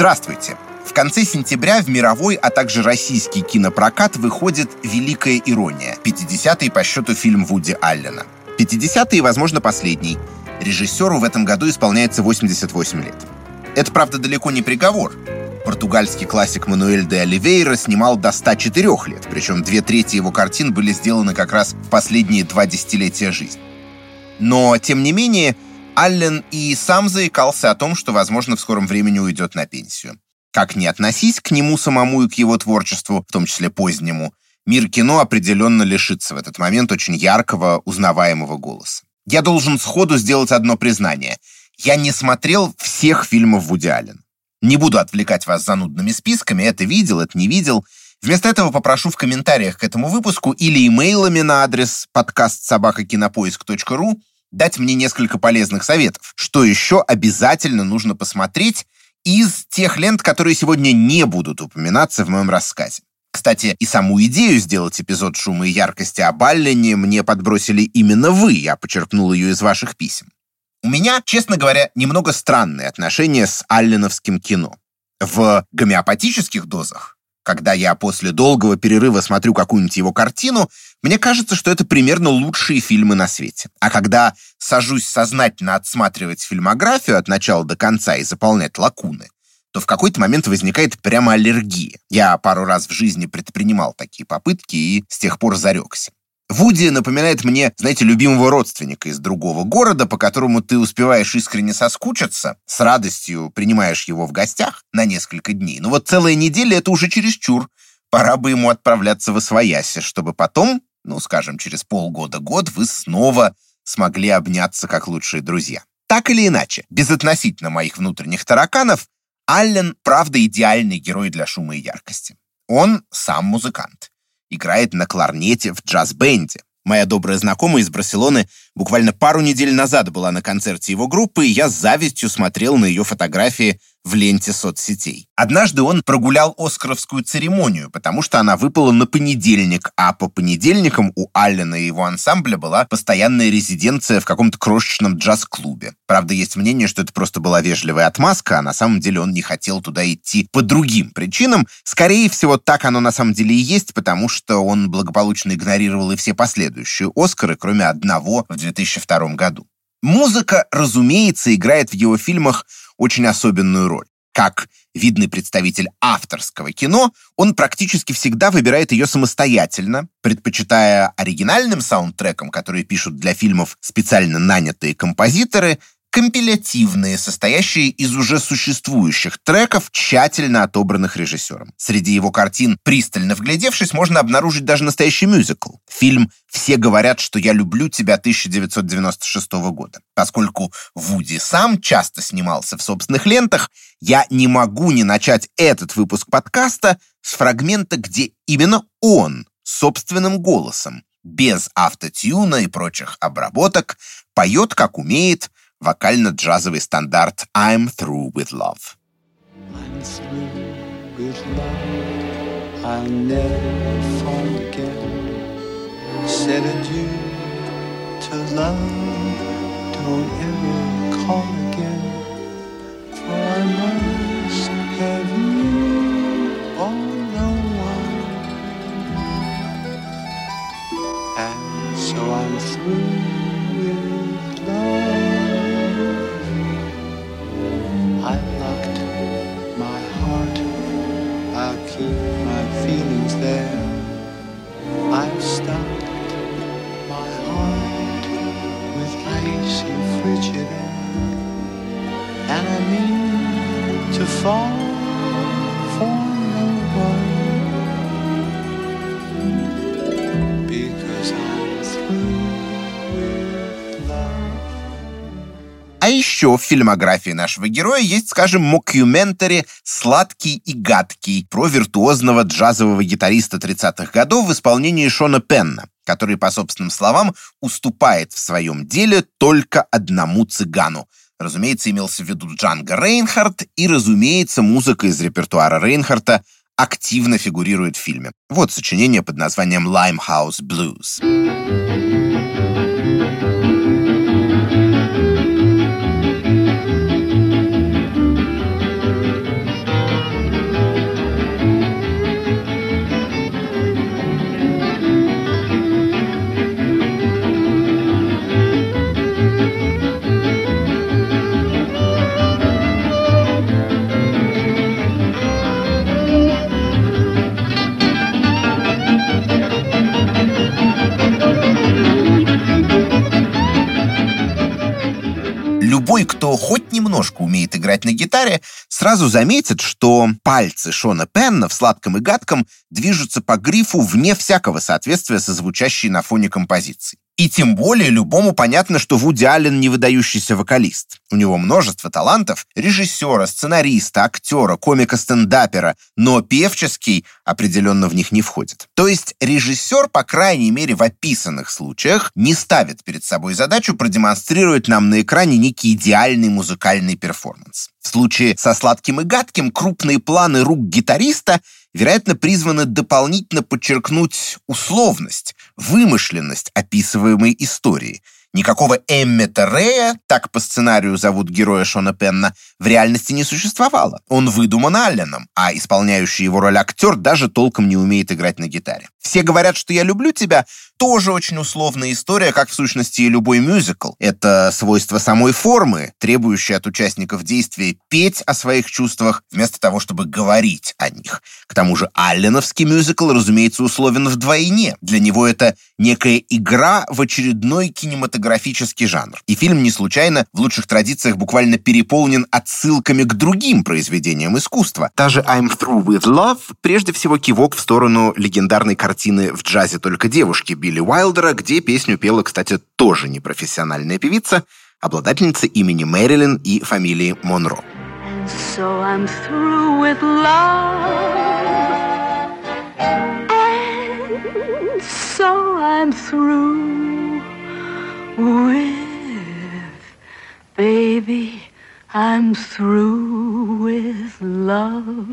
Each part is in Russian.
Здравствуйте! В конце сентября в мировой, а также российский кинопрокат выходит «Великая ирония» 50-й по счету фильм Вуди Аллена. 50-й, возможно, последний. Режиссеру в этом году исполняется 88 лет. Это, правда, далеко не приговор. Португальский классик Мануэль де Оливейра снимал до 104 лет, причем две трети его картин были сделаны как раз в последние два десятилетия жизни. Но, тем не менее, Аллен и сам заикался о том, что, возможно, в скором времени уйдет на пенсию. Как ни относись к нему самому и к его творчеству, в том числе позднему, мир кино определенно лишится в этот момент очень яркого, узнаваемого голоса. Я должен сходу сделать одно признание. Я не смотрел всех фильмов Вуди Аллен. Не буду отвлекать вас занудными списками, это видел, это не видел. Вместо этого попрошу в комментариях к этому выпуску или имейлами на адрес подкаст собакакинопоиск.ру дать мне несколько полезных советов, что еще обязательно нужно посмотреть из тех лент, которые сегодня не будут упоминаться в моем рассказе. Кстати, и саму идею сделать эпизод шума и яркости об Аллене мне подбросили именно вы, я почерпнул ее из ваших писем. У меня, честно говоря, немного странные отношения с алленовским кино. В гомеопатических дозах когда я после долгого перерыва смотрю какую-нибудь его картину, мне кажется, что это примерно лучшие фильмы на свете. А когда сажусь сознательно отсматривать фильмографию от начала до конца и заполнять лакуны, то в какой-то момент возникает прямо аллергия. Я пару раз в жизни предпринимал такие попытки и с тех пор зарекся. Вуди напоминает мне, знаете, любимого родственника из другого города, по которому ты успеваешь искренне соскучиться, с радостью принимаешь его в гостях на несколько дней. Но вот целая неделя — это уже чересчур. Пора бы ему отправляться в Освояси, чтобы потом, ну, скажем, через полгода-год вы снова смогли обняться как лучшие друзья. Так или иначе, безотносительно моих внутренних тараканов, Аллен, правда, идеальный герой для шума и яркости. Он сам музыкант играет на кларнете в джаз-бенде. Моя добрая знакомая из Барселоны буквально пару недель назад была на концерте его группы, и я с завистью смотрел на ее фотографии в ленте соцсетей. Однажды он прогулял Оскаровскую церемонию, потому что она выпала на понедельник, а по понедельникам у Аллена и его ансамбля была постоянная резиденция в каком-то крошечном джаз-клубе. Правда, есть мнение, что это просто была вежливая отмазка, а на самом деле он не хотел туда идти по другим причинам. Скорее всего, так оно на самом деле и есть, потому что он благополучно игнорировал и все последующие Оскары, кроме одного в 2002 году. Музыка, разумеется, играет в его фильмах очень особенную роль. Как видный представитель авторского кино, он практически всегда выбирает ее самостоятельно, предпочитая оригинальным саундтрекам, которые пишут для фильмов специально нанятые композиторы, компилятивные, состоящие из уже существующих треков, тщательно отобранных режиссером. Среди его картин, пристально вглядевшись, можно обнаружить даже настоящий мюзикл. Фильм «Все говорят, что я люблю тебя» 1996 года. Поскольку Вуди сам часто снимался в собственных лентах, я не могу не начать этот выпуск подкаста с фрагмента, где именно он собственным голосом, без автотюна и прочих обработок, поет, как умеет, вокально-джазовый стандарт «I'm through with love». I'm through with love. I'll never forget. Said adieu to love. Don't ever call again. For I must have you all the while. And so I'm through Еще в фильмографии нашего героя есть, скажем, мокюментари «Сладкий и гадкий» про виртуозного джазового гитариста 30-х годов в исполнении Шона Пенна, который, по собственным словам, уступает в своем деле только одному цыгану. Разумеется, имелся в виду Джанго Рейнхардт, и, разумеется, музыка из репертуара Рейнхардта активно фигурирует в фильме. Вот сочинение под названием «Limehouse Blues». Любой, кто хоть немножко умеет играть на гитаре, сразу заметит, что пальцы Шона Пенна в «Сладком и гадком» движутся по грифу вне всякого соответствия со звучащей на фоне композиции. И тем более любому понятно, что Вуди Аллен не выдающийся вокалист. У него множество талантов – режиссера, сценариста, актера, комика-стендапера, но певческий определенно в них не входит. То есть режиссер, по крайней мере в описанных случаях, не ставит перед собой задачу продемонстрировать нам на экране некий идеальный музыкальный перформанс. В случае со «Сладким и гадким» крупные планы рук гитариста вероятно, призваны дополнительно подчеркнуть условность, вымышленность описываемой истории – Никакого Эммета Рея, так по сценарию зовут героя Шона Пенна, в реальности не существовало. Он выдуман Алленом, а исполняющий его роль актер даже толком не умеет играть на гитаре. Все говорят, что я люблю тебя, тоже очень условная история, как в сущности и любой мюзикл. Это свойство самой формы, требующее от участников действия петь о своих чувствах вместо того, чтобы говорить о них. К тому же Алленовский мюзикл, разумеется, условен вдвойне. Для него это некая игра в очередной кинематографический кинематографический жанр. И фильм не случайно в лучших традициях буквально переполнен отсылками к другим произведениям искусства. Та же «I'm Through With Love» прежде всего кивок в сторону легендарной картины «В джазе только девушки» Билли Уайлдера, где песню пела, кстати, тоже непрофессиональная певица, обладательница имени Мэрилин и фамилии Монро. So I'm through with love. And so I'm through with baby I'm through with love.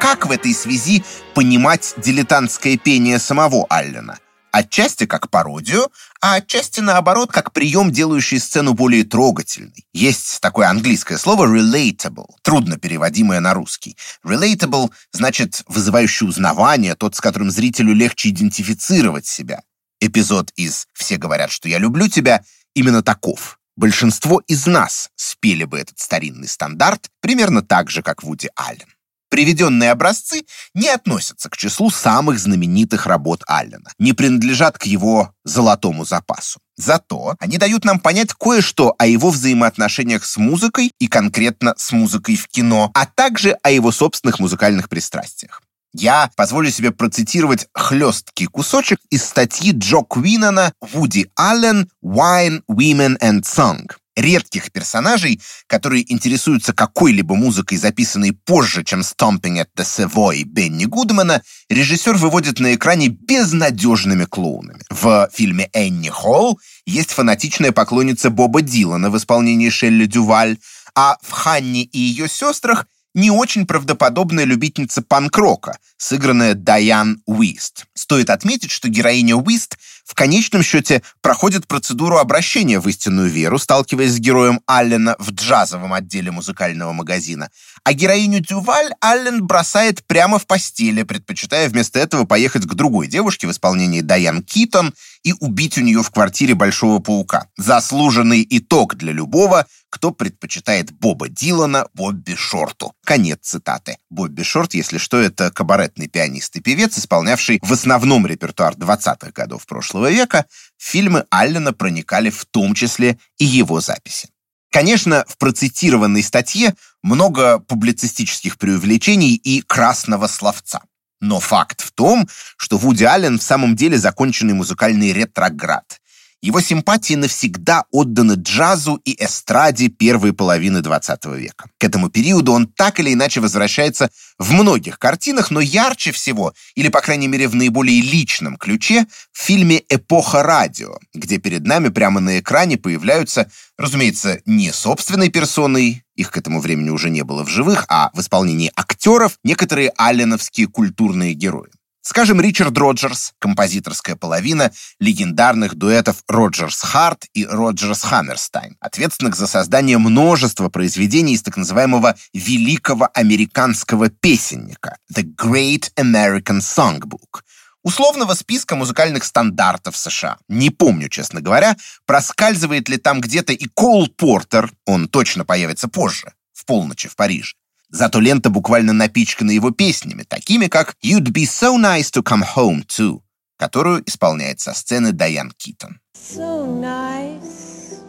Как в этой связи понимать дилетантское пение самого Аллена? Отчасти как пародию, а отчасти наоборот как прием, делающий сцену более трогательной. Есть такое английское слово relatable, трудно переводимое на русский. Relatable значит вызывающий узнавание, тот, с которым зрителю легче идентифицировать себя. Эпизод из «Все говорят, что я люблю тебя» именно таков. Большинство из нас спели бы этот старинный стандарт примерно так же, как Вуди Аллен. Приведенные образцы не относятся к числу самых знаменитых работ Аллена, не принадлежат к его золотому запасу. Зато они дают нам понять кое-что о его взаимоотношениях с музыкой и конкретно с музыкой в кино, а также о его собственных музыкальных пристрастиях. Я позволю себе процитировать хлесткий кусочек из статьи Джо Квинана «Вуди Аллен. Wine, Women and Song». Редких персонажей, которые интересуются какой-либо музыкой, записанной позже, чем «Stomping at the Savoy» Бенни Гудмана, режиссер выводит на экране безнадежными клоунами. В фильме «Энни Холл» есть фанатичная поклонница Боба Дилана в исполнении Шелли Дюваль, а в «Ханне и ее сестрах» не очень правдоподобная любительница панк-рока, сыгранная Дайан Уист. Стоит отметить, что героиня Уист в конечном счете проходит процедуру обращения в истинную веру, сталкиваясь с героем Аллена в джазовом отделе музыкального магазина. А героиню Дюваль Аллен бросает прямо в постели, предпочитая вместо этого поехать к другой девушке в исполнении Дайан Китон и убить у нее в квартире Большого Паука. Заслуженный итог для любого, кто предпочитает Боба Дилана Бобби Шорту. Конец цитаты. Бобби Шорт, если что, это кабаретный пианист и певец, исполнявший в основном репертуар 20-х годов прошлого века, фильмы Аллена проникали в том числе и его записи. Конечно, в процитированной статье много публицистических преувеличений и красного словца. Но факт в том, что Вуди Аллен в самом деле законченный музыкальный ретроград. Его симпатии навсегда отданы джазу и эстраде первой половины XX века. К этому периоду он так или иначе возвращается в многих картинах, но ярче всего, или, по крайней мере, в наиболее личном ключе, в фильме «Эпоха радио», где перед нами прямо на экране появляются, разумеется, не собственной персоной, их к этому времени уже не было в живых, а в исполнении актеров некоторые алленовские культурные герои. Скажем, Ричард Роджерс, композиторская половина легендарных дуэтов Роджерс Харт и Роджерс Хаммерстайн, ответственных за создание множества произведений из так называемого «великого американского песенника» The Great American Songbook, условного списка музыкальных стандартов США. Не помню, честно говоря, проскальзывает ли там где-то и Кол Портер, он точно появится позже, в полночи в Париже. Зато лента буквально напичкана его песнями, такими как «You'd be so nice to come home to», которую исполняет со сцены Дайан Китон. So nice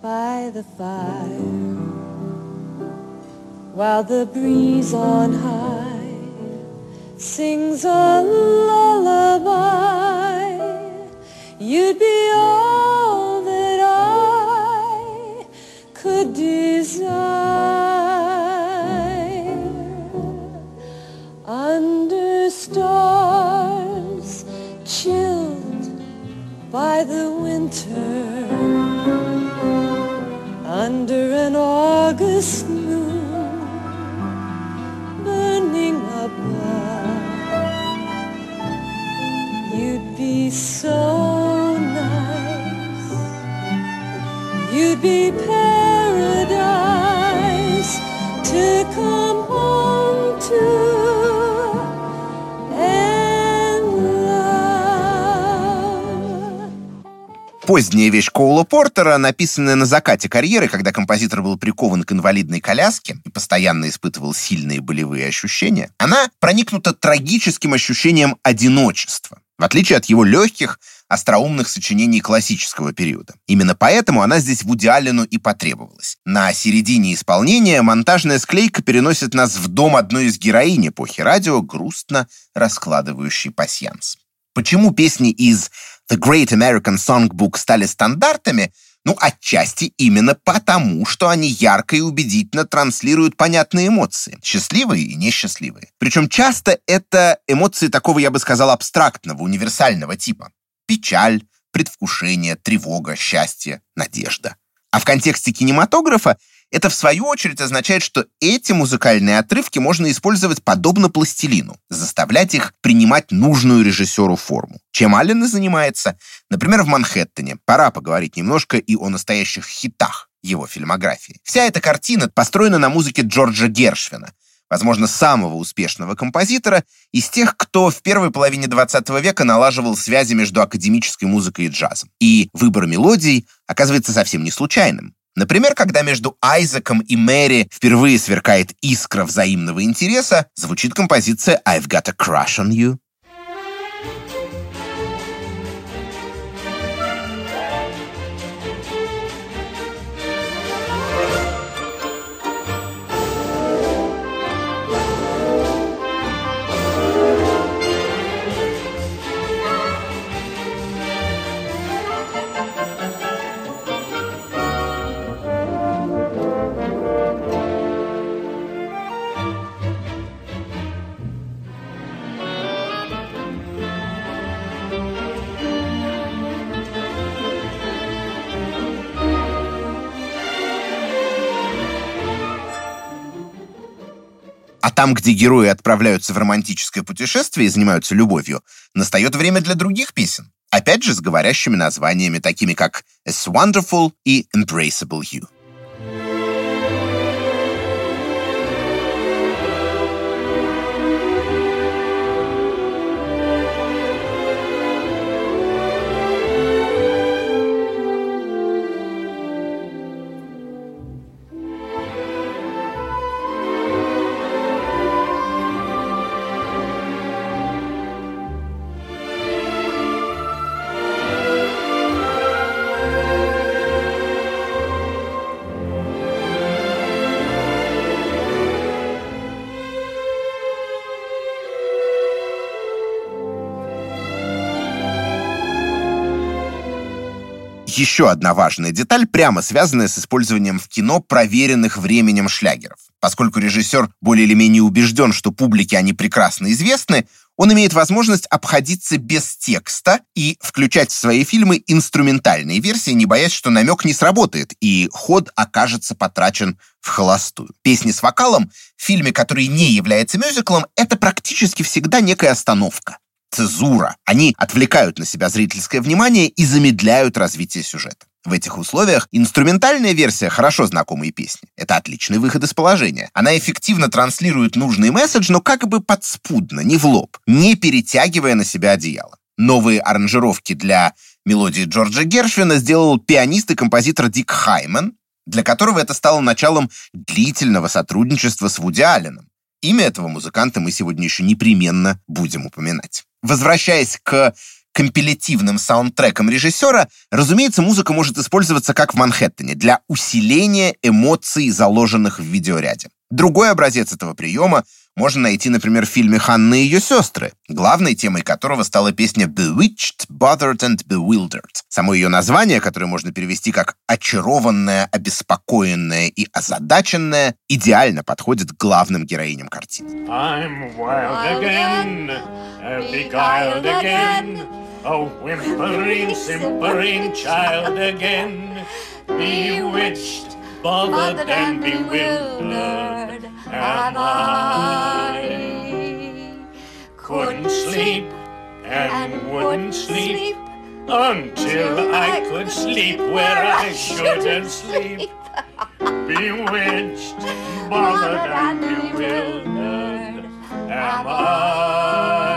by the fire while the breeze on high sings a lullaby. You'd be all Поздняя вещь Коула Портера, написанная на закате карьеры, когда композитор был прикован к инвалидной коляске и постоянно испытывал сильные болевые ощущения, она проникнута трагическим ощущением одиночества, в отличие от его легких, остроумных сочинений классического периода. Именно поэтому она здесь Вуди Аллену и потребовалась. На середине исполнения монтажная склейка переносит нас в дом одной из героинь эпохи радио, грустно раскладывающей пасьянс. Почему песни из The Great American Songbook стали стандартами? Ну, отчасти именно потому, что они ярко и убедительно транслируют понятные эмоции, счастливые и несчастливые. Причем часто это эмоции такого, я бы сказал, абстрактного, универсального типа. Печаль, предвкушение, тревога, счастье, надежда. А в контексте кинематографа это, в свою очередь, означает, что эти музыкальные отрывки можно использовать подобно пластилину, заставлять их принимать нужную режиссеру форму. Чем Аллен и занимается, например, в «Манхэттене». Пора поговорить немножко и о настоящих хитах его фильмографии. Вся эта картина построена на музыке Джорджа Гершвина, возможно, самого успешного композитора из тех, кто в первой половине 20 века налаживал связи между академической музыкой и джазом. И выбор мелодий оказывается совсем не случайным. Например, когда между Айзеком и Мэри впервые сверкает искра взаимного интереса, звучит композиция «I've got a crush on you». Там, где герои отправляются в романтическое путешествие и занимаются любовью, настает время для других песен. Опять же, с говорящими названиями, такими как «As Wonderful» и «Embraceable You». Еще одна важная деталь, прямо связанная с использованием в кино проверенных временем шлягеров. Поскольку режиссер более или менее убежден, что публике они прекрасно известны, он имеет возможность обходиться без текста и включать в свои фильмы инструментальные версии, не боясь, что намек не сработает, и ход окажется потрачен в холостую. Песни с вокалом в фильме, который не является мюзиклом, это практически всегда некая остановка цезура. Они отвлекают на себя зрительское внимание и замедляют развитие сюжета. В этих условиях инструментальная версия хорошо знакомой песни. Это отличный выход из положения. Она эффективно транслирует нужный месседж, но как бы подспудно, не в лоб, не перетягивая на себя одеяло. Новые аранжировки для мелодии Джорджа Гершвина сделал пианист и композитор Дик Хайман, для которого это стало началом длительного сотрудничества с Вуди Алленом. Имя этого музыканта мы сегодня еще непременно будем упоминать. Возвращаясь к компилятивным саундтреком режиссера, разумеется, музыка может использоваться как в Манхэттене для усиления эмоций, заложенных в видеоряде. Другой образец этого приема можно найти, например, в фильме «Ханна и ее сестры», главной темой которого стала песня «Bewitched, Bothered and Bewildered». Само ее название, которое можно перевести как «очарованная, обеспокоенная и озадаченная», идеально подходит к главным героиням картины. I'm wild again, beguiled again, a whimpering, simpering child again, bewitched, bothered and bewildered am I. Couldn't sleep and wouldn't sleep until I could sleep where I shouldn't sleep. Bewitched, bothered and bewildered am I.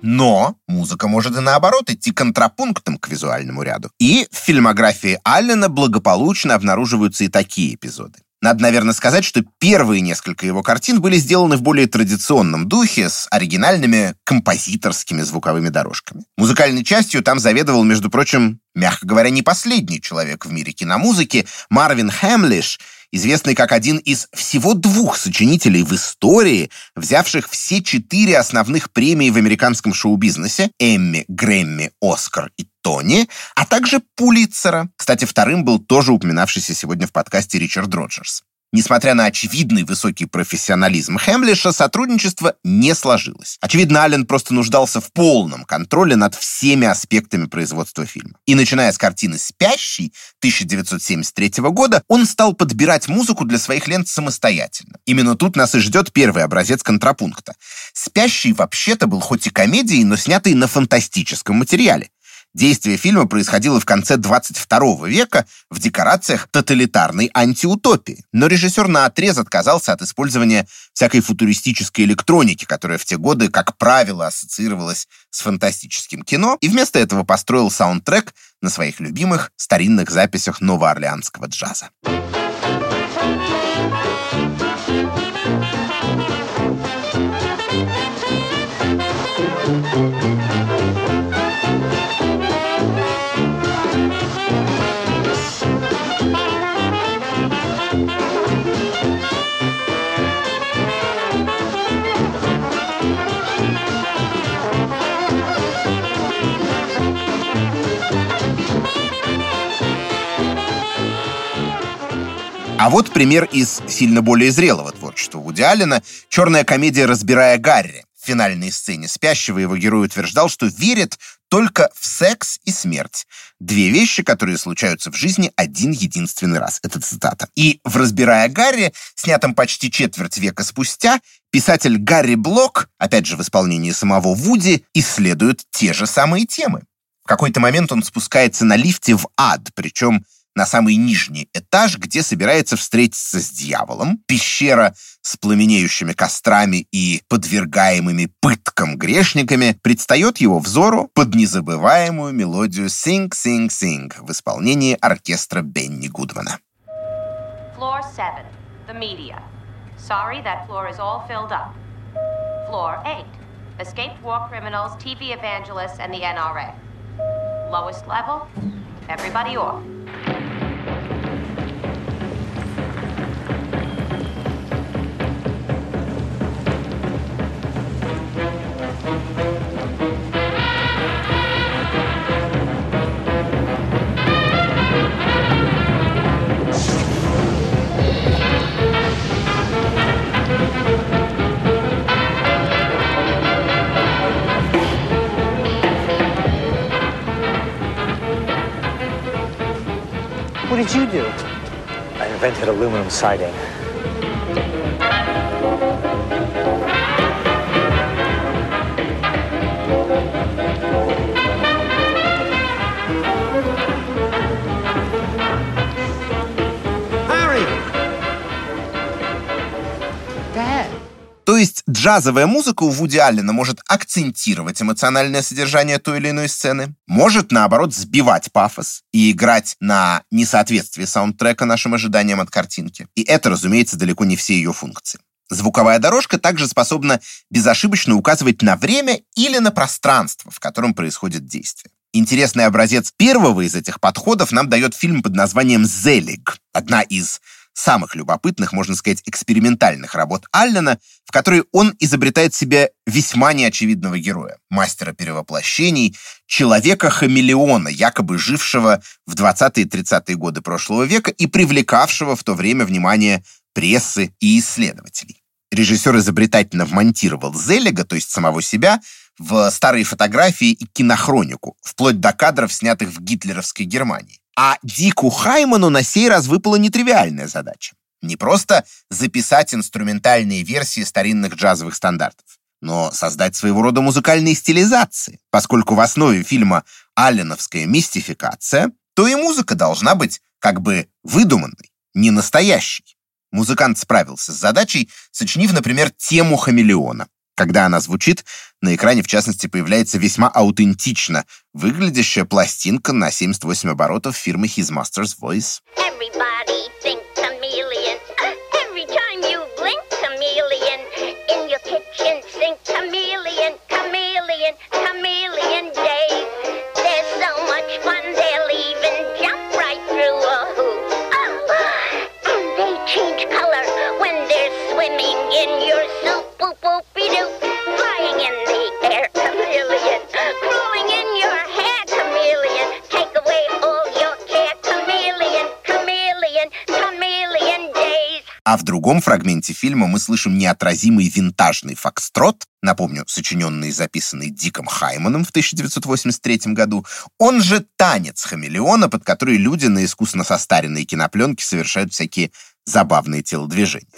Но музыка может и наоборот идти контрапунктом к визуальному ряду. И в фильмографии Аллена благополучно обнаруживаются и такие эпизоды. Надо, наверное, сказать, что первые несколько его картин были сделаны в более традиционном духе, с оригинальными композиторскими звуковыми дорожками. Музыкальной частью там заведовал, между прочим, мягко говоря, не последний человек в мире киномузыки, Марвин Хэмлиш, известный как один из всего двух сочинителей в истории, взявших все четыре основных премии в американском шоу-бизнесе — Эмми, Грэмми, Оскар и Тони, а также Пулитцера. Кстати, вторым был тоже упоминавшийся сегодня в подкасте Ричард Роджерс. Несмотря на очевидный высокий профессионализм Хемлиша, сотрудничество не сложилось. Очевидно, Аллен просто нуждался в полном контроле над всеми аспектами производства фильма. И начиная с картины «Спящий» 1973 года, он стал подбирать музыку для своих лент самостоятельно. Именно тут нас и ждет первый образец контрапункта. «Спящий» вообще-то был хоть и комедией, но снятый на фантастическом материале. Действие фильма происходило в конце 22 века в декорациях тоталитарной антиутопии. Но режиссер наотрез отказался от использования всякой футуристической электроники, которая в те годы, как правило, ассоциировалась с фантастическим кино, и вместо этого построил саундтрек на своих любимых старинных записях новоорлеанского джаза. А вот пример из сильно более зрелого творчества Вуди Аллена — черная комедия «Разбирая Гарри». В финальной сцене спящего его герой утверждал, что верит только в секс и смерть. Две вещи, которые случаются в жизни один единственный раз. Это цитата. И в «Разбирая Гарри», снятом почти четверть века спустя, писатель Гарри Блок, опять же в исполнении самого Вуди, исследует те же самые темы. В какой-то момент он спускается на лифте в ад, причем на самый нижний этаж, где собирается встретиться с дьяволом. Пещера с пламенеющими кострами и подвергаемыми пыткам грешниками предстает его взору под незабываемую мелодию «Sing, Sing, Sing» в исполнении оркестра Бенни Гудмана. Floor 7. The media. Sorry, that floor is all filled up. Floor 8. Escaped war criminals, TV evangelists, and the NRA. Lowest level, everybody off. What did you do? I invented aluminum siding. То есть джазовая музыка у Вуди Аллена может акцентировать эмоциональное содержание той или иной сцены, может, наоборот, сбивать пафос и играть на несоответствие саундтрека нашим ожиданиям от картинки. И это, разумеется, далеко не все ее функции. Звуковая дорожка также способна безошибочно указывать на время или на пространство, в котором происходит действие. Интересный образец первого из этих подходов нам дает фильм под названием «Зелиг», одна из самых любопытных, можно сказать, экспериментальных работ Аллена, в которой он изобретает себе весьма неочевидного героя, мастера перевоплощений, человека-хамелеона, якобы жившего в 20-е и 30-е годы прошлого века и привлекавшего в то время внимание прессы и исследователей. Режиссер изобретательно вмонтировал Зеллига, то есть самого себя, в старые фотографии и кинохронику, вплоть до кадров, снятых в гитлеровской Германии. А Дику Хайману на сей раз выпала нетривиальная задача. Не просто записать инструментальные версии старинных джазовых стандартов, но создать своего рода музыкальные стилизации. Поскольку в основе фильма алленовская мистификация, то и музыка должна быть как бы выдуманной, не настоящей. Музыкант справился с задачей, сочинив, например, тему хамелеона. Когда она звучит, на экране, в частности, появляется весьма аутентично выглядящая пластинка на 78 оборотов фирмы His Master's Voice. Everybody А в другом фрагменте фильма мы слышим неотразимый винтажный фокстрот, напомню, сочиненный и записанный Диком Хайманом в 1983 году, он же танец хамелеона, под который люди на искусно состаренной кинопленке совершают всякие забавные телодвижения.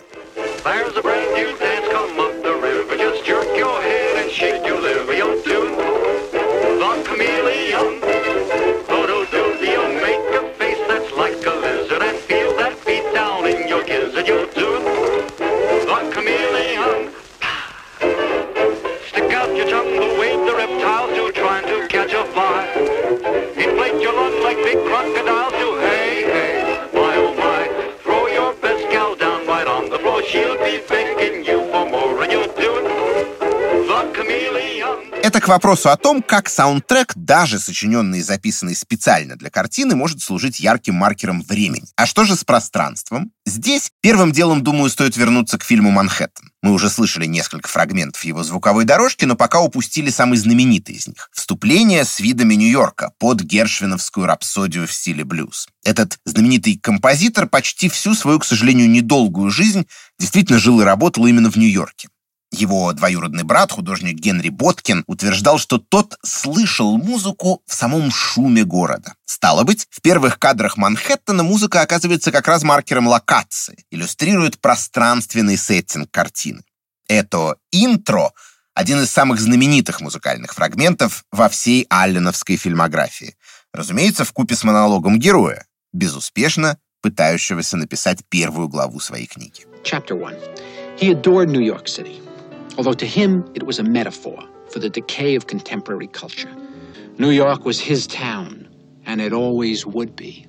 К вопросу о том, как саундтрек, даже сочиненный и записанный специально для картины, может служить ярким маркером времени. А что же с пространством? Здесь первым делом, думаю, стоит вернуться к фильму «Манхэттен». Мы уже слышали несколько фрагментов его звуковой дорожки, но пока упустили самый знаменитый из них. Вступление с видами Нью-Йорка под гершвиновскую рапсодию в стиле блюз. Этот знаменитый композитор почти всю свою, к сожалению, недолгую жизнь действительно жил и работал именно в Нью-Йорке. Его двоюродный брат, художник Генри Боткин, утверждал, что тот слышал музыку в самом шуме города. Стало быть, в первых кадрах Манхэттена музыка оказывается как раз маркером локации, иллюстрирует пространственный сеттинг картины. Это интро — один из самых знаменитых музыкальных фрагментов во всей алленовской фильмографии. Разумеется, в купе с монологом героя, безуспешно пытающегося написать первую главу своей книги. Chapter one. He adored New York City. Although to him it was a metaphor for the decay of contemporary culture. New York was his town, and it always would be.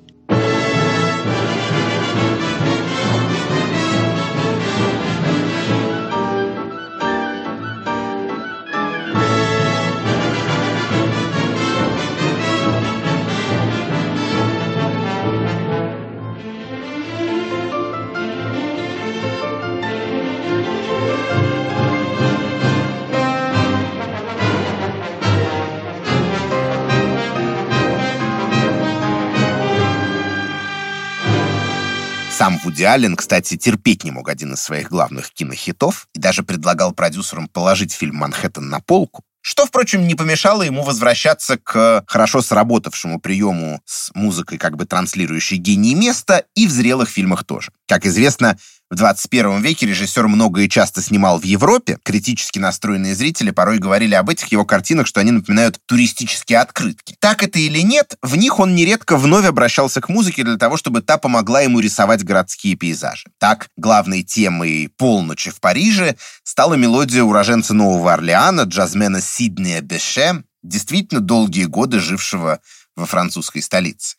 Вуди Аллен, кстати, терпеть не мог один из своих главных кинохитов и даже предлагал продюсерам положить фильм «Манхэттен» на полку. Что, впрочем, не помешало ему возвращаться к хорошо сработавшему приему с музыкой, как бы транслирующей гений места, и в зрелых фильмах тоже. Как известно, в 21 веке режиссер много и часто снимал в Европе. Критически настроенные зрители порой говорили об этих его картинах, что они напоминают туристические открытки. Так это или нет, в них он нередко вновь обращался к музыке для того, чтобы та помогла ему рисовать городские пейзажи. Так, главной темой «Полночи в Париже» стала мелодия уроженца Нового Орлеана, джазмена Сиднея Беше, действительно долгие годы жившего во французской столице.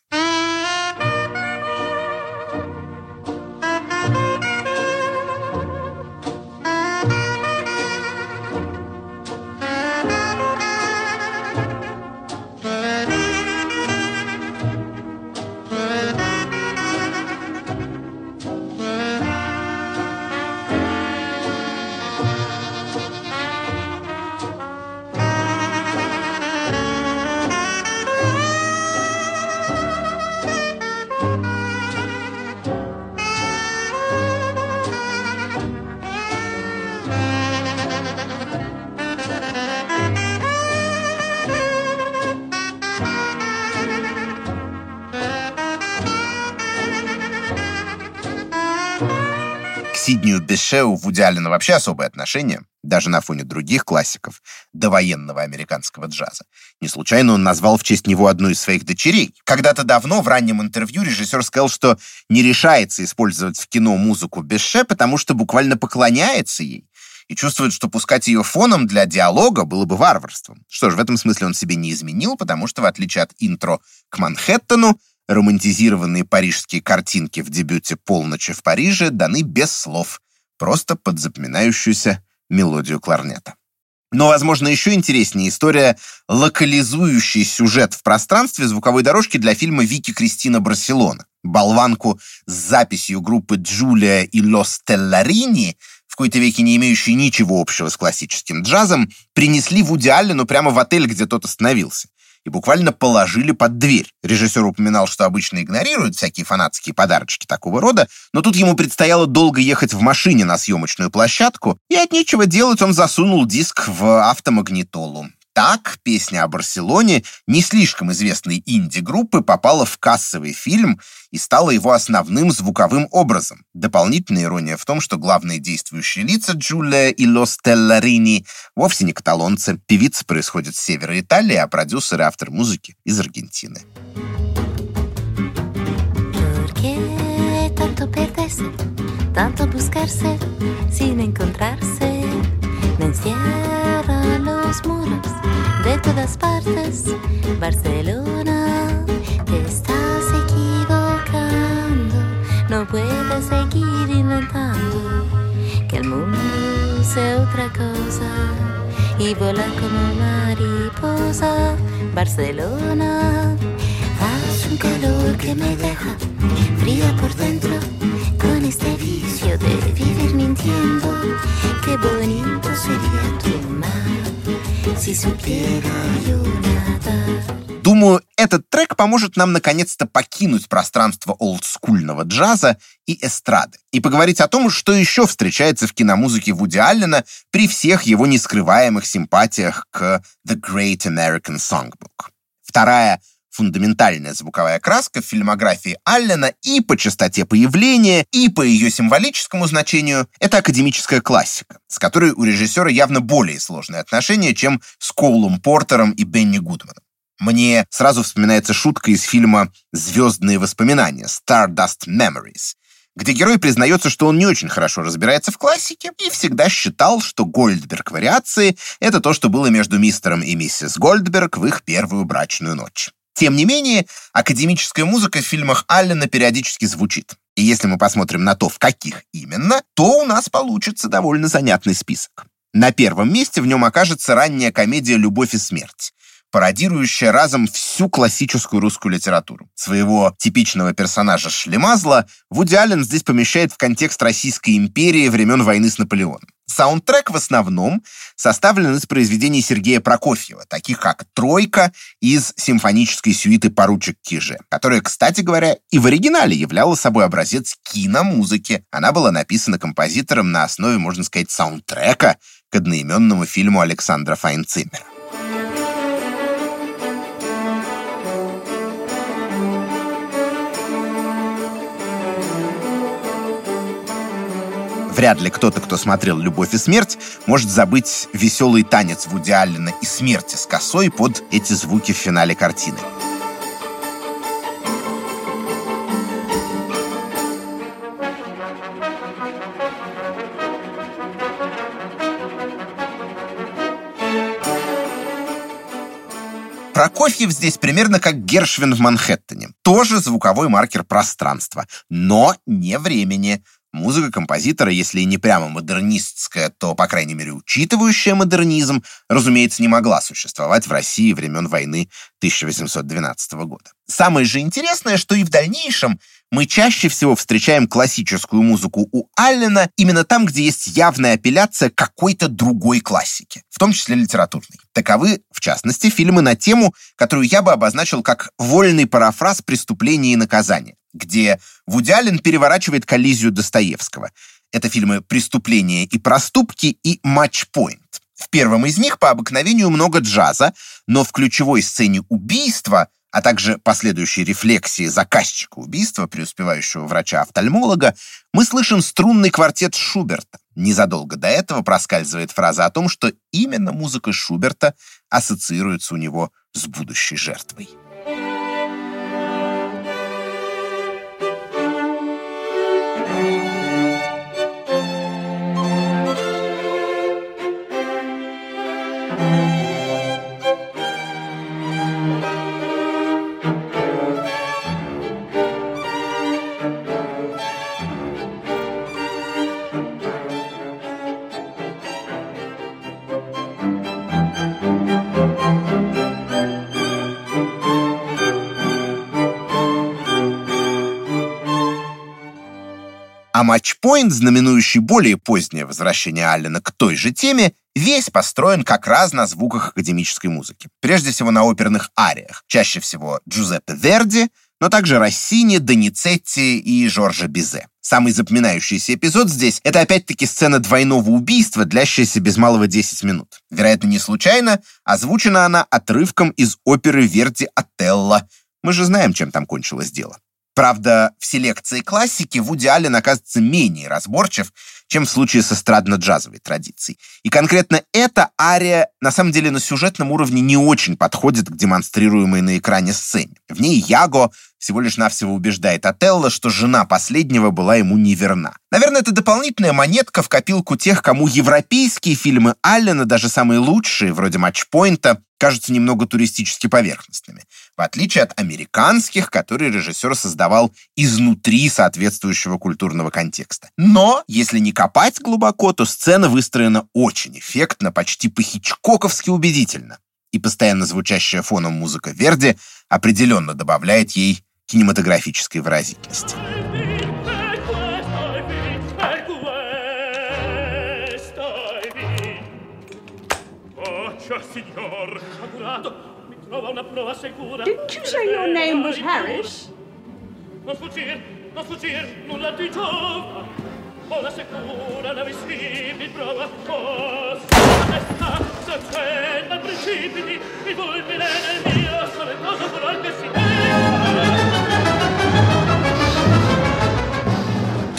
Сиднию Беше у Вуди Аллена вообще особое отношение, даже на фоне других классиков довоенного американского джаза. Не случайно он назвал в честь него одну из своих дочерей. Когда-то давно в раннем интервью режиссер сказал, что не решается использовать в кино музыку Беше, потому что буквально поклоняется ей и чувствует, что пускать ее фоном для диалога было бы варварством. Что ж, в этом смысле он себе не изменил, потому что, в отличие от интро к Манхэттену, романтизированные парижские картинки в дебюте «Полночи в Париже» даны без слов, просто под запоминающуюся мелодию кларнета. Но, возможно, еще интереснее история, локализующий сюжет в пространстве звуковой дорожки для фильма «Вики Кристина Барселона». Болванку с записью группы Джулия и Лос Телларини в какой-то веке не имеющий ничего общего с классическим джазом, принесли Вуди Аллену прямо в отель, где тот остановился. И буквально положили под дверь. Режиссер упоминал, что обычно игнорируют всякие фанатские подарочки такого рода, но тут ему предстояло долго ехать в машине на съемочную площадку, и от нечего делать он засунул диск в автомагнитолу. Так, песня о Барселоне, не слишком известной инди-группы, попала в кассовый фильм и стала его основным звуковым образом. Дополнительная ирония в том, что главные действующие лица Джулия и Лос Телларини вовсе не каталонцы. Певица происходит с севера Италии, а продюсер и автор музыки из Аргентины. tanto buscarse sin encontrarse, me de todas partes. Barcelona, te estás equivocando, no puedes seguir inventando que el mundo sea otra cosa y volar como mariposa. Barcelona, hace un calor que me deja fría por dentro con este vicio de vivir mintiendo. Qué bonito sería tu mar Думаю, этот трек поможет нам наконец-то покинуть пространство олдскульного джаза и эстрады и поговорить о том, что еще встречается в киномузыке Вуди Аллена при всех его нескрываемых симпатиях к The Great American Songbook. Вторая фундаментальная звуковая краска в фильмографии Аллена и по частоте появления, и по ее символическому значению — это академическая классика, с которой у режиссера явно более сложные отношения, чем с Коулом Портером и Бенни Гудманом. Мне сразу вспоминается шутка из фильма «Звездные воспоминания» Stardust Memories, где герой признается, что он не очень хорошо разбирается в классике и всегда считал, что Гольдберг-вариации — это то, что было между мистером и миссис Гольдберг в их первую брачную ночь. Тем не менее, академическая музыка в фильмах Аллена периодически звучит. И если мы посмотрим на то, в каких именно, то у нас получится довольно занятный список. На первом месте в нем окажется ранняя комедия «Любовь и смерть», пародирующая разом всю классическую русскую литературу. Своего типичного персонажа Шлемазла Вуди Аллен здесь помещает в контекст Российской империи времен войны с Наполеоном. Саундтрек в основном составлен из произведений Сергея Прокофьева, таких как «Тройка» из симфонической сюиты «Поручик Киже», которая, кстати говоря, и в оригинале являла собой образец киномузыки. Она была написана композитором на основе, можно сказать, саундтрека к одноименному фильму Александра Файнциммера. Вряд ли кто-то, кто смотрел «Любовь и смерть», может забыть веселый танец Вуди Аллена и смерти с косой под эти звуки в финале картины. Прокофьев здесь примерно как Гершвин в Манхэттене. Тоже звуковой маркер пространства, но не времени. Музыка композитора, если и не прямо модернистская, то, по крайней мере, учитывающая модернизм, разумеется, не могла существовать в России времен войны 1812 года. Самое же интересное, что и в дальнейшем мы чаще всего встречаем классическую музыку у Аллена именно там, где есть явная апелляция какой-то другой классике, в том числе литературной. Таковы, в частности, фильмы на тему, которую я бы обозначил как вольный парафраз преступления и наказания где Вуди Аллен переворачивает коллизию Достоевского. Это фильмы «Преступления и проступки» и «Матчпоинт». В первом из них по обыкновению много джаза, но в ключевой сцене убийства а также последующей рефлексии заказчика убийства, преуспевающего врача-офтальмолога, мы слышим струнный квартет Шуберта. Незадолго до этого проскальзывает фраза о том, что именно музыка Шуберта ассоциируется у него с будущей жертвой. Матчпоинт, знаменующий более позднее возвращение Аллена к той же теме, весь построен как раз на звуках академической музыки. Прежде всего на оперных ариях, чаще всего Джузеппе Верди, но также Россини, Доницетти и Жоржа Бизе. Самый запоминающийся эпизод здесь — это опять-таки сцена двойного убийства, длящаяся без малого 10 минут. Вероятно, не случайно, озвучена она отрывком из оперы Верди «Отелло». Мы же знаем, чем там кончилось дело. Правда, в селекции классики Вуди Аллен оказывается менее разборчив, чем в случае с эстрадно-джазовой традицией. И конкретно эта ария на самом деле на сюжетном уровне не очень подходит к демонстрируемой на экране сцене. В ней Яго всего лишь навсего убеждает Отелло, что жена последнего была ему неверна. Наверное, это дополнительная монетка в копилку тех, кому европейские фильмы Аллена, даже самые лучшие, вроде «Матчпоинта», кажутся немного туристически поверхностными, в отличие от американских, которые режиссер создавал изнутри соответствующего культурного контекста. Но, если не копать глубоко, то сцена выстроена очень эффектно, почти по-хичкоковски убедительно. И постоянно звучащая фоном музыка Верди определенно добавляет ей кинематографической выразительности. Didn't you say your name was Harris? Non sfuggir, non sfuggir, nulla ti giova. Ho la sicura, la visibile prova. Oh, sta, se c'è dal principiti, il fulmine nel mio solentoso color che si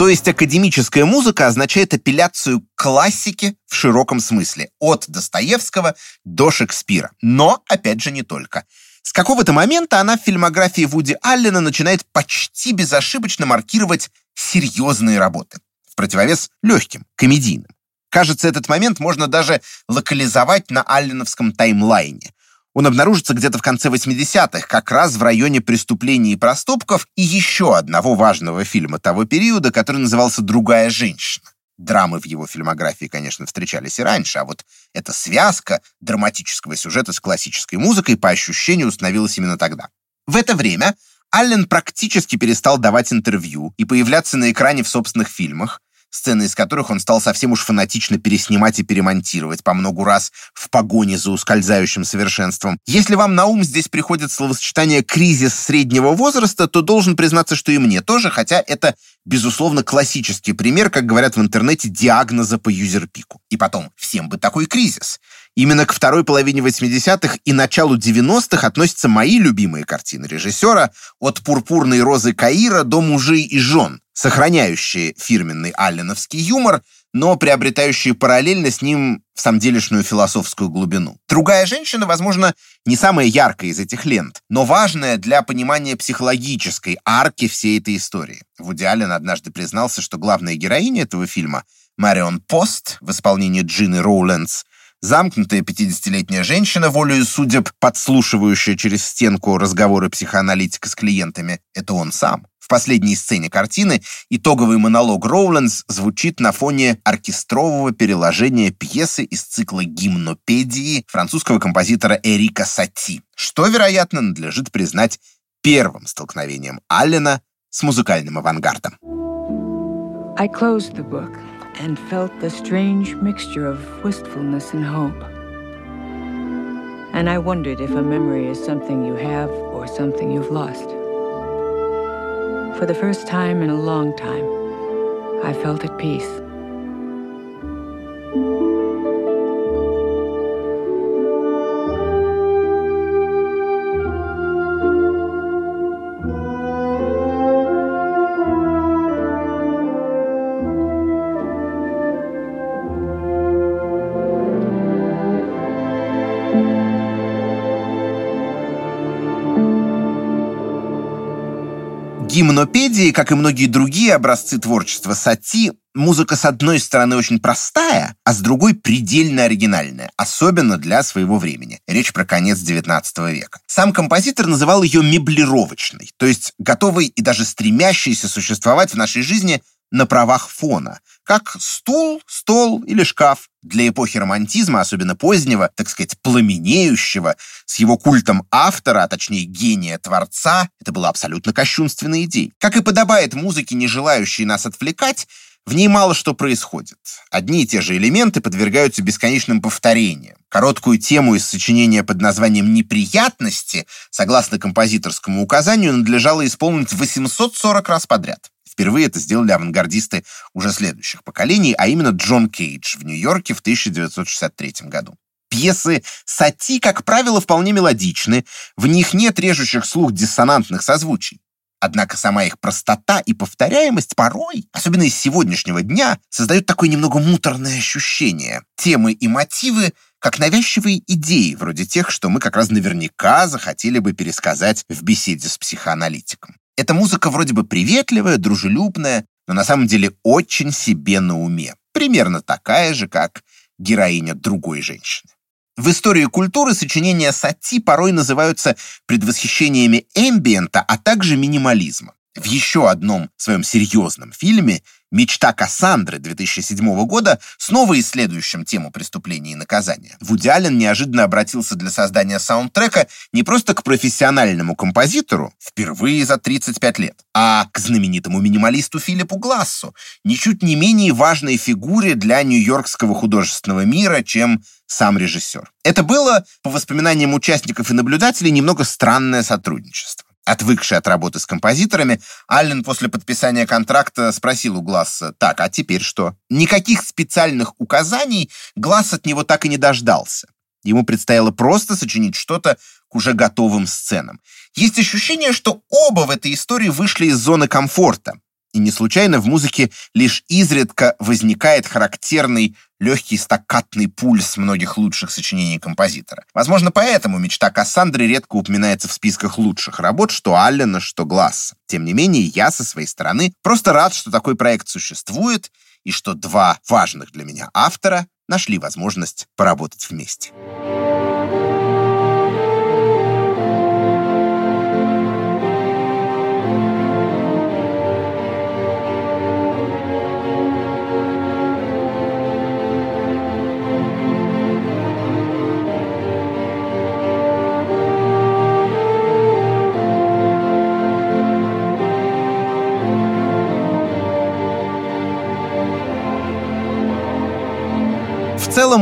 То есть академическая музыка означает апелляцию к классике в широком смысле, от Достоевского до Шекспира. Но, опять же, не только. С какого-то момента она в фильмографии Вуди Аллена начинает почти безошибочно маркировать серьезные работы, в противовес легким, комедийным. Кажется, этот момент можно даже локализовать на алленовском таймлайне. Он обнаружится где-то в конце 80-х, как раз в районе преступлений и проступков и еще одного важного фильма того периода, который назывался «Другая женщина». Драмы в его фильмографии, конечно, встречались и раньше, а вот эта связка драматического сюжета с классической музыкой по ощущению установилась именно тогда. В это время Аллен практически перестал давать интервью и появляться на экране в собственных фильмах, сцены из которых он стал совсем уж фанатично переснимать и перемонтировать по многу раз в погоне за ускользающим совершенством. Если вам на ум здесь приходит словосочетание «кризис среднего возраста», то должен признаться, что и мне тоже, хотя это, безусловно, классический пример, как говорят в интернете, диагноза по юзерпику. И потом, всем бы такой кризис. Именно к второй половине 80-х и началу 90-х относятся мои любимые картины режиссера «От пурпурной розы Каира до мужей и жен», сохраняющие фирменный алленовский юмор, но приобретающие параллельно с ним в самом делешную философскую глубину. Другая женщина, возможно, не самая яркая из этих лент, но важная для понимания психологической арки всей этой истории. Вуди Аллен однажды признался, что главная героиня этого фильма, Марион Пост в исполнении Джины Роулендс, Замкнутая 50-летняя женщина, волею судеб, подслушивающая через стенку разговоры психоаналитика с клиентами, это он сам. В последней сцене картины итоговый монолог Роулендс звучит на фоне оркестрового переложения пьесы из цикла «Гимнопедии» французского композитора Эрика Сати, что, вероятно, надлежит признать первым столкновением Аллена с музыкальным авангардом. I closed the book. And felt the strange mixture of wistfulness and hope. And I wondered if a memory is something you have or something you've lost. For the first time in a long time, I felt at peace. Гимнопедии, как и многие другие образцы творчества Сати, музыка с одной стороны очень простая, а с другой предельно оригинальная, особенно для своего времени. Речь про конец XIX века. Сам композитор называл ее меблировочной, то есть готовой и даже стремящейся существовать в нашей жизни на правах фона, как стул, стол или шкаф. Для эпохи романтизма, особенно позднего, так сказать, пламенеющего, с его культом автора, а точнее гения творца, это была абсолютно кощунственная идея. Как и подобает музыке, не желающей нас отвлекать, в ней мало что происходит. Одни и те же элементы подвергаются бесконечным повторениям. Короткую тему из сочинения под названием «Неприятности», согласно композиторскому указанию, надлежало исполнить 840 раз подряд. Впервые это сделали авангардисты уже следующих поколений, а именно Джон Кейдж в Нью-Йорке в 1963 году. Пьесы Сати, как правило, вполне мелодичны, в них нет режущих слух диссонантных созвучий. Однако сама их простота и повторяемость порой, особенно из сегодняшнего дня, создают такое немного муторное ощущение. Темы и мотивы как навязчивые идеи, вроде тех, что мы как раз наверняка захотели бы пересказать в беседе с психоаналитиком. Эта музыка вроде бы приветливая, дружелюбная, но на самом деле очень себе на уме. Примерно такая же, как героиня другой женщины. В истории культуры сочинения Сати порой называются предвосхищениями эмбиента, а также минимализма. В еще одном своем серьезном фильме «Мечта Кассандры» 2007 года, снова исследующим тему преступления и наказания, Вуди Аллен неожиданно обратился для создания саундтрека не просто к профессиональному композитору, впервые за 35 лет, а к знаменитому минималисту Филиппу Глассу, ничуть не менее важной фигуре для нью-йоркского художественного мира, чем сам режиссер. Это было, по воспоминаниям участников и наблюдателей, немного странное сотрудничество. Отвыкший от работы с композиторами, Аллен после подписания контракта спросил у Гласса, так, а теперь что? Никаких специальных указаний Гласс от него так и не дождался. Ему предстояло просто сочинить что-то к уже готовым сценам. Есть ощущение, что оба в этой истории вышли из зоны комфорта. И не случайно в музыке лишь изредка возникает характерный легкий стаккатный пульс многих лучших сочинений композитора. Возможно, поэтому мечта Кассандры редко упоминается в списках лучших работ, что Аллена, что Гласса. Тем не менее, я со своей стороны просто рад, что такой проект существует и что два важных для меня автора нашли возможность поработать вместе.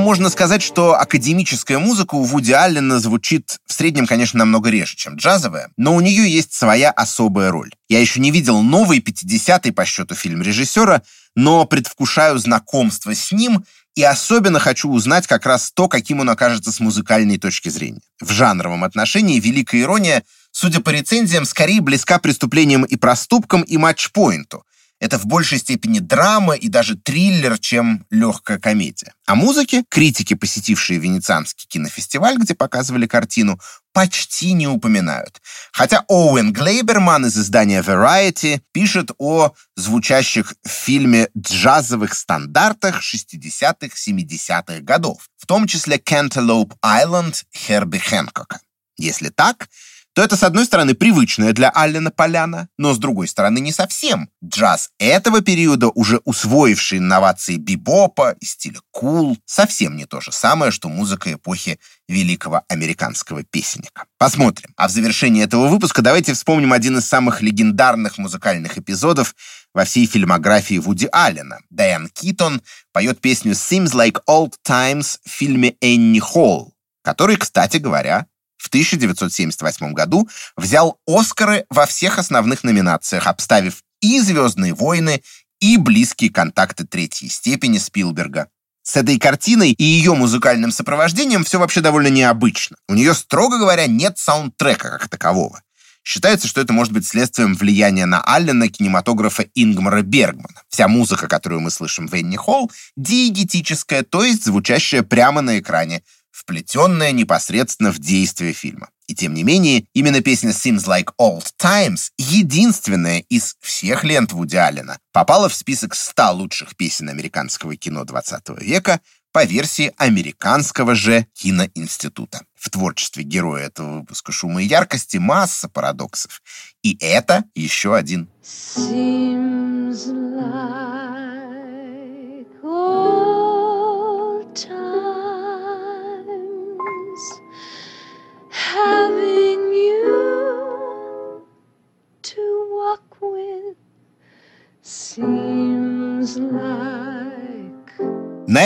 Можно сказать, что академическая музыка у Вуди Аллена звучит в среднем, конечно, намного реже, чем джазовая, но у нее есть своя особая роль. Я еще не видел новый 50-й по счету фильм режиссера, но предвкушаю знакомство с ним и особенно хочу узнать как раз то, каким он окажется с музыкальной точки зрения. В жанровом отношении «Великая ирония», судя по рецензиям, скорее близка преступлениям и проступкам и матчпоинту, это в большей степени драма и даже триллер, чем легкая комедия. О музыке критики, посетившие Венецианский кинофестиваль, где показывали картину, почти не упоминают. Хотя Оуэн Глейберман из издания Variety пишет о звучащих в фильме джазовых стандартах 60-х, 70-х годов, в том числе Cantaloupe Island Херби Хэнкока. Если так, то это, с одной стороны, привычная для Аллена поляна, но с другой стороны, не совсем. Джаз этого периода, уже усвоивший инновации бибопа и стиля кул, совсем не то же самое, что музыка эпохи великого американского песенника. Посмотрим. А в завершении этого выпуска давайте вспомним один из самых легендарных музыкальных эпизодов во всей фильмографии Вуди Аллена. Дайан Китон поет песню «Seems Like Old Times» в фильме «Энни Холл», который, кстати говоря, в 1978 году взял Оскары во всех основных номинациях, обставив и «Звездные войны», и «Близкие контакты третьей степени» Спилберга. С этой картиной и ее музыкальным сопровождением все вообще довольно необычно. У нее, строго говоря, нет саундтрека как такового. Считается, что это может быть следствием влияния на Аллена кинематографа Ингмара Бергмана. Вся музыка, которую мы слышим в Энни Холл, диегетическая, то есть звучащая прямо на экране, вплетенная непосредственно в действие фильма. И тем не менее, именно песня Seems Like Old Times, единственная из всех лент Вуди Аллена, попала в список 100 лучших песен американского кино 20 века по версии американского же киноинститута. В творчестве героя этого выпуска «Шума и яркости» масса парадоксов. И это еще один. Seems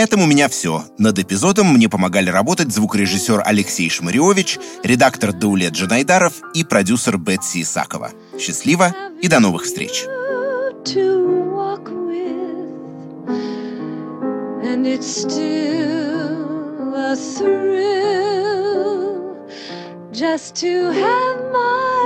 этом у меня все. Над эпизодом мне помогали работать звукорежиссер Алексей Шмариович, редактор Даулет Джанайдаров и продюсер Бетси Исакова. Счастливо и до новых встреч! just to have my